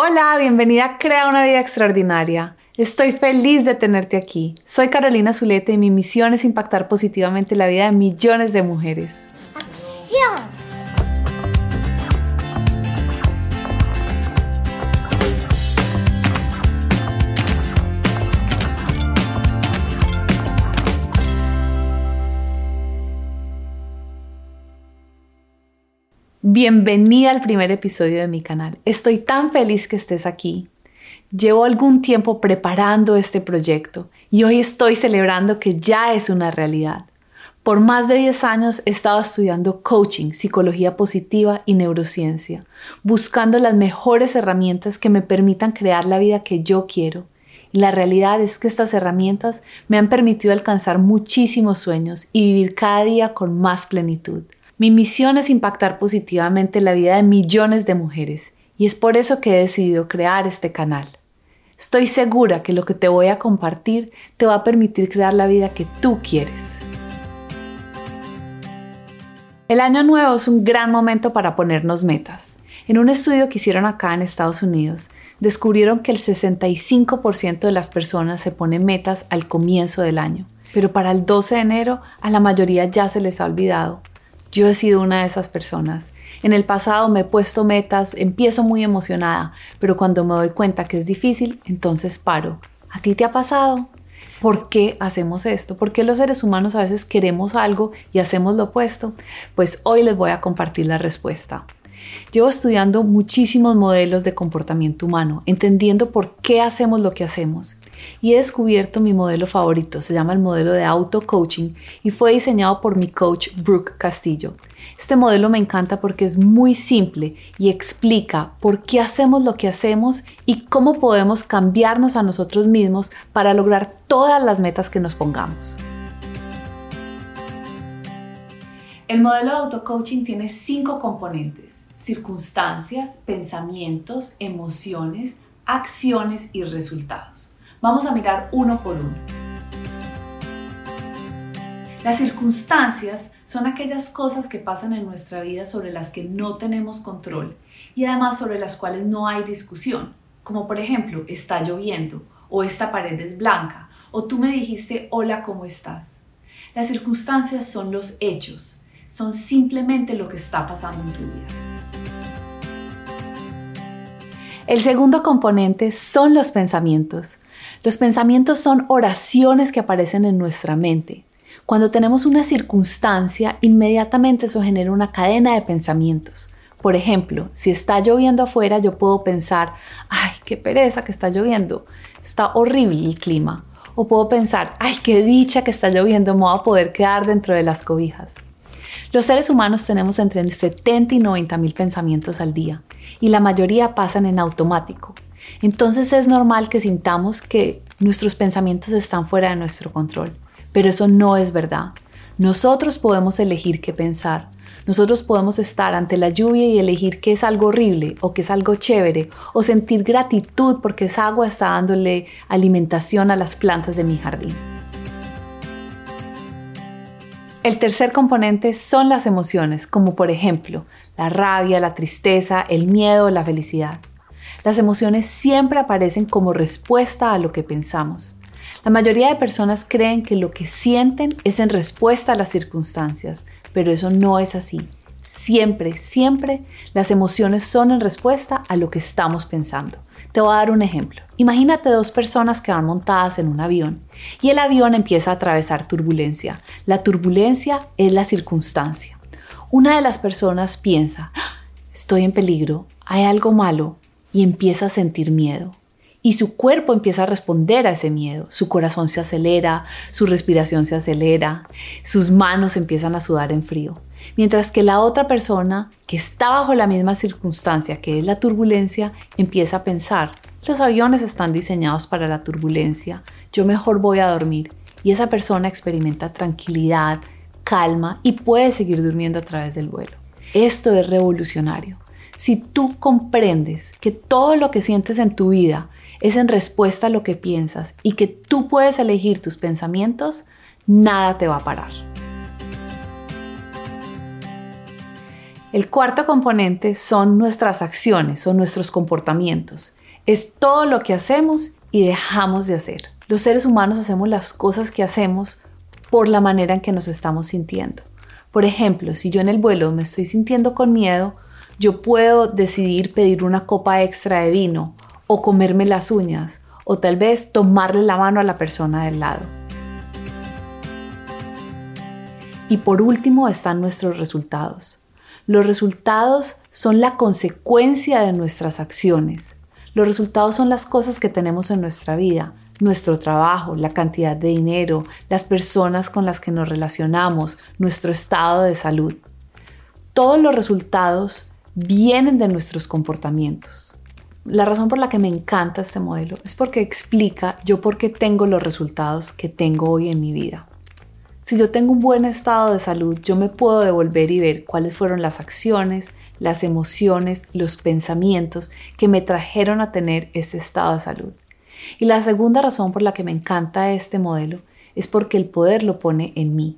Hola, bienvenida a Crea una vida extraordinaria. Estoy feliz de tenerte aquí. Soy Carolina Zulete y mi misión es impactar positivamente la vida de millones de mujeres. ¡Acción! Bienvenida al primer episodio de mi canal. Estoy tan feliz que estés aquí. Llevo algún tiempo preparando este proyecto y hoy estoy celebrando que ya es una realidad. Por más de 10 años he estado estudiando coaching, psicología positiva y neurociencia, buscando las mejores herramientas que me permitan crear la vida que yo quiero. Y la realidad es que estas herramientas me han permitido alcanzar muchísimos sueños y vivir cada día con más plenitud. Mi misión es impactar positivamente la vida de millones de mujeres y es por eso que he decidido crear este canal. Estoy segura que lo que te voy a compartir te va a permitir crear la vida que tú quieres. El año nuevo es un gran momento para ponernos metas. En un estudio que hicieron acá en Estados Unidos, descubrieron que el 65% de las personas se ponen metas al comienzo del año, pero para el 12 de enero a la mayoría ya se les ha olvidado yo he sido una de esas personas. En el pasado me he puesto metas, empiezo muy emocionada, pero cuando me doy cuenta que es difícil, entonces paro. ¿A ti te ha pasado? ¿Por qué hacemos esto? ¿Por qué los seres humanos a veces queremos algo y hacemos lo opuesto? Pues hoy les voy a compartir la respuesta. Llevo estudiando muchísimos modelos de comportamiento humano, entendiendo por qué hacemos lo que hacemos. Y he descubierto mi modelo favorito, se llama el modelo de auto-coaching y fue diseñado por mi coach Brooke Castillo. Este modelo me encanta porque es muy simple y explica por qué hacemos lo que hacemos y cómo podemos cambiarnos a nosotros mismos para lograr todas las metas que nos pongamos. El modelo de auto-coaching tiene cinco componentes, circunstancias, pensamientos, emociones, acciones y resultados. Vamos a mirar uno por uno. Las circunstancias son aquellas cosas que pasan en nuestra vida sobre las que no tenemos control y además sobre las cuales no hay discusión, como por ejemplo, está lloviendo o esta pared es blanca o tú me dijiste hola, ¿cómo estás? Las circunstancias son los hechos, son simplemente lo que está pasando en tu vida. El segundo componente son los pensamientos. Los pensamientos son oraciones que aparecen en nuestra mente. Cuando tenemos una circunstancia, inmediatamente eso genera una cadena de pensamientos. Por ejemplo, si está lloviendo afuera, yo puedo pensar, ay, qué pereza que está lloviendo, está horrible el clima. O puedo pensar, ay, qué dicha que está lloviendo, me voy a poder quedar dentro de las cobijas. Los seres humanos tenemos entre 70 y 90 mil pensamientos al día y la mayoría pasan en automático. Entonces es normal que sintamos que nuestros pensamientos están fuera de nuestro control, pero eso no es verdad. Nosotros podemos elegir qué pensar. Nosotros podemos estar ante la lluvia y elegir qué es algo horrible o qué es algo chévere o sentir gratitud porque esa agua está dándole alimentación a las plantas de mi jardín. El tercer componente son las emociones, como por ejemplo la rabia, la tristeza, el miedo, la felicidad. Las emociones siempre aparecen como respuesta a lo que pensamos. La mayoría de personas creen que lo que sienten es en respuesta a las circunstancias, pero eso no es así. Siempre, siempre las emociones son en respuesta a lo que estamos pensando. Te voy a dar un ejemplo. Imagínate dos personas que van montadas en un avión y el avión empieza a atravesar turbulencia. La turbulencia es la circunstancia. Una de las personas piensa, ¡Ah! estoy en peligro, hay algo malo, y empieza a sentir miedo. Y su cuerpo empieza a responder a ese miedo. Su corazón se acelera, su respiración se acelera, sus manos empiezan a sudar en frío. Mientras que la otra persona, que está bajo la misma circunstancia que es la turbulencia, empieza a pensar, los aviones están diseñados para la turbulencia, yo mejor voy a dormir. Y esa persona experimenta tranquilidad, calma y puede seguir durmiendo a través del vuelo. Esto es revolucionario. Si tú comprendes que todo lo que sientes en tu vida es en respuesta a lo que piensas y que tú puedes elegir tus pensamientos, nada te va a parar. El cuarto componente son nuestras acciones o nuestros comportamientos. Es todo lo que hacemos y dejamos de hacer. Los seres humanos hacemos las cosas que hacemos por la manera en que nos estamos sintiendo. Por ejemplo, si yo en el vuelo me estoy sintiendo con miedo, yo puedo decidir pedir una copa extra de vino o comerme las uñas o tal vez tomarle la mano a la persona del lado. Y por último están nuestros resultados. Los resultados son la consecuencia de nuestras acciones. Los resultados son las cosas que tenemos en nuestra vida, nuestro trabajo, la cantidad de dinero, las personas con las que nos relacionamos, nuestro estado de salud. Todos los resultados vienen de nuestros comportamientos. La razón por la que me encanta este modelo es porque explica yo por qué tengo los resultados que tengo hoy en mi vida. Si yo tengo un buen estado de salud, yo me puedo devolver y ver cuáles fueron las acciones, las emociones, los pensamientos que me trajeron a tener este estado de salud. Y la segunda razón por la que me encanta este modelo es porque el poder lo pone en mí.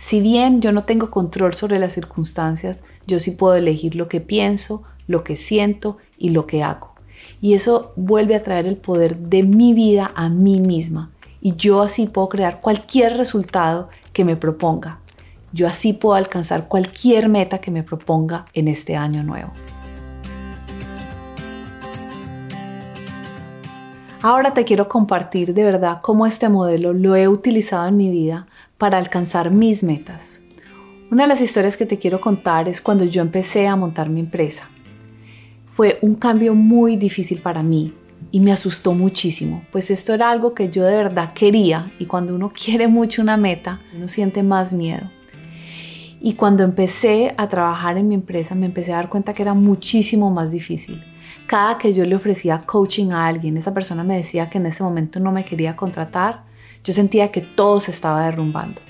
Si bien yo no tengo control sobre las circunstancias, yo sí puedo elegir lo que pienso, lo que siento y lo que hago. Y eso vuelve a traer el poder de mi vida a mí misma y yo así puedo crear cualquier resultado que me proponga. Yo así puedo alcanzar cualquier meta que me proponga en este año nuevo. Ahora te quiero compartir de verdad cómo este modelo lo he utilizado en mi vida para alcanzar mis metas. Una de las historias que te quiero contar es cuando yo empecé a montar mi empresa. Fue un cambio muy difícil para mí, y me asustó muchísimo, pues esto era algo que yo de verdad quería y cuando uno quiere mucho una meta, uno siente más miedo. Y cuando empecé a trabajar en mi empresa, me empecé a dar cuenta que era muchísimo más difícil. Cada que yo le ofrecía coaching a alguien, esa persona me decía que en ese momento no me quería contratar, yo sentía que todo se estaba derrumbando.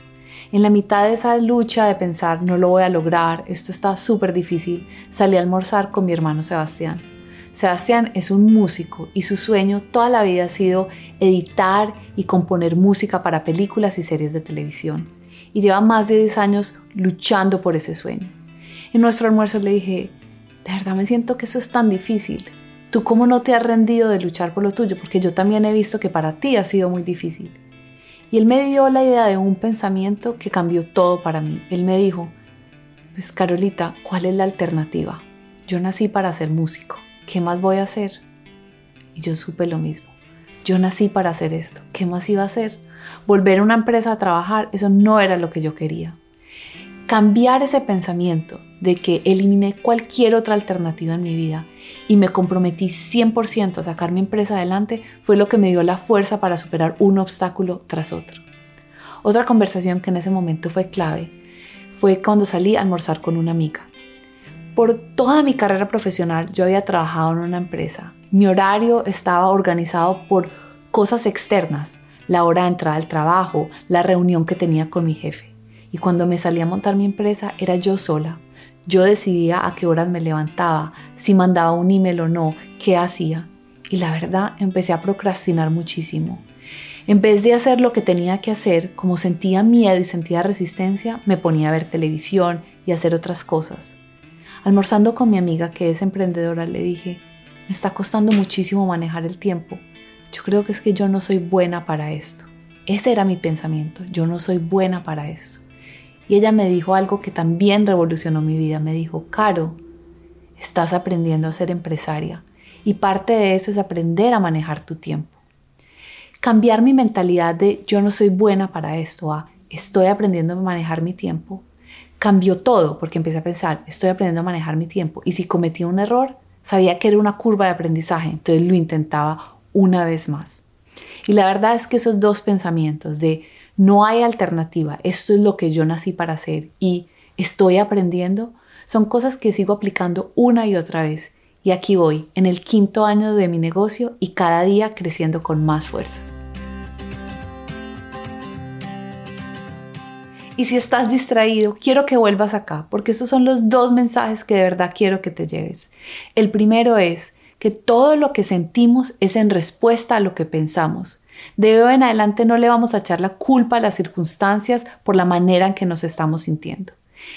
En la mitad de esa lucha de pensar, no lo voy a lograr, esto está súper difícil, salí a almorzar con mi hermano Sebastián Sebastián es un músico y su sueño toda la vida ha sido editar y componer música para películas y series de televisión. Y lleva más de 10 años luchando por ese sueño. En nuestro almuerzo le dije, de verdad me siento que eso es tan difícil. ¿Tú cómo no te has rendido de luchar por lo tuyo? Porque yo también he visto que para ti ha sido muy difícil. Y él me dio la idea de un pensamiento que cambió todo para mí. Él me dijo, pues Carolita, ¿cuál es la alternativa? Yo nací para ser músico. ¿qué más voy a hacer? Y yo supe lo mismo. Yo nací para hacer esto. ¿Qué más iba a hacer? Volver a una empresa a trabajar, eso no era lo que yo quería. Cambiar ese pensamiento de que eliminé cualquier otra alternativa en mi vida y me comprometí 100% a sacar mi empresa adelante fue lo que me dio la fuerza para superar un obstáculo tras otro. Otra conversación que en ese momento fue clave fue cuando salí a almorzar con una amiga. Por toda mi carrera profesional yo había trabajado en una empresa. Mi horario estaba organizado por cosas externas, la hora de entrar al trabajo, la reunión que tenía con mi jefe. Y cuando me salí a montar mi empresa era yo sola. Yo decidía a qué horas me levantaba, si mandaba un email o no, qué hacía. Y la verdad empecé a procrastinar muchísimo. En vez de hacer lo que tenía que hacer, como sentía miedo y sentía resistencia, me ponía a ver televisión y hacer otras cosas. Almorzando con mi amiga que es emprendedora, le dije, me está costando muchísimo manejar el tiempo. Yo creo que es que yo no soy buena para esto. Ese era mi pensamiento, yo no soy buena para esto. Y ella me dijo algo que también revolucionó mi vida. Me dijo, Caro, estás aprendiendo a ser empresaria y parte de eso es aprender a manejar tu tiempo. Cambiar mi mentalidad de yo no soy buena para esto a estoy aprendiendo a manejar mi tiempo cambió todo porque empecé a pensar, estoy aprendiendo a manejar mi tiempo y si cometía un error, sabía que era una curva de aprendizaje, entonces lo intentaba una vez más. Y la verdad es que esos dos pensamientos de no hay alternativa, esto es lo que yo nací para hacer y estoy aprendiendo, son cosas que sigo aplicando una y otra vez. Y aquí voy, en el quinto año de mi negocio y cada día creciendo con más fuerza. Y si estás distraído, quiero que vuelvas acá, porque estos son los dos mensajes que de verdad quiero que te lleves. El primero es que todo lo que sentimos es en respuesta a lo que pensamos. De hoy en adelante no le vamos a echar la culpa a las circunstancias por la manera en que nos estamos sintiendo.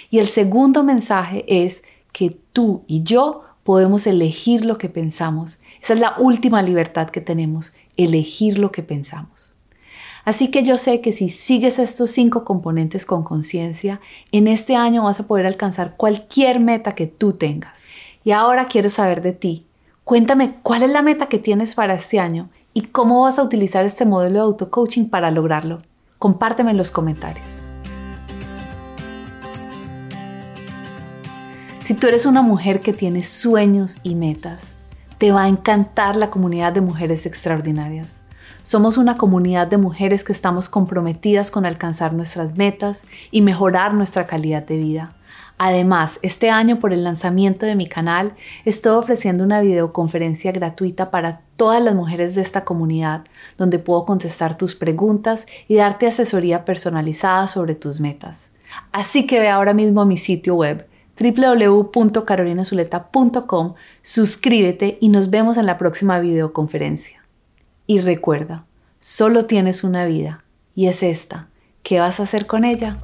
Y el segundo mensaje es que tú y yo podemos elegir lo que pensamos. Esa es la última libertad que tenemos, elegir lo que pensamos. Así que yo sé que si sigues estos cinco componentes con conciencia, en este año vas a poder alcanzar cualquier meta que tú tengas. Y ahora quiero saber de ti. Cuéntame cuál es la meta que tienes para este año y cómo vas a utilizar este modelo de auto-coaching para lograrlo. Compárteme en los comentarios. Si tú eres una mujer que tiene sueños y metas, te va a encantar la comunidad de mujeres extraordinarias. Somos una comunidad de mujeres que estamos comprometidas con alcanzar nuestras metas y mejorar nuestra calidad de vida. Además, este año por el lanzamiento de mi canal, estoy ofreciendo una videoconferencia gratuita para todas las mujeres de esta comunidad, donde puedo contestar tus preguntas y darte asesoría personalizada sobre tus metas. Así que ve ahora mismo mi sitio web www.carolinazuleta.com, suscríbete y nos vemos en la próxima videoconferencia. Y recuerda, solo tienes una vida y es esta. ¿Qué vas a hacer con ella?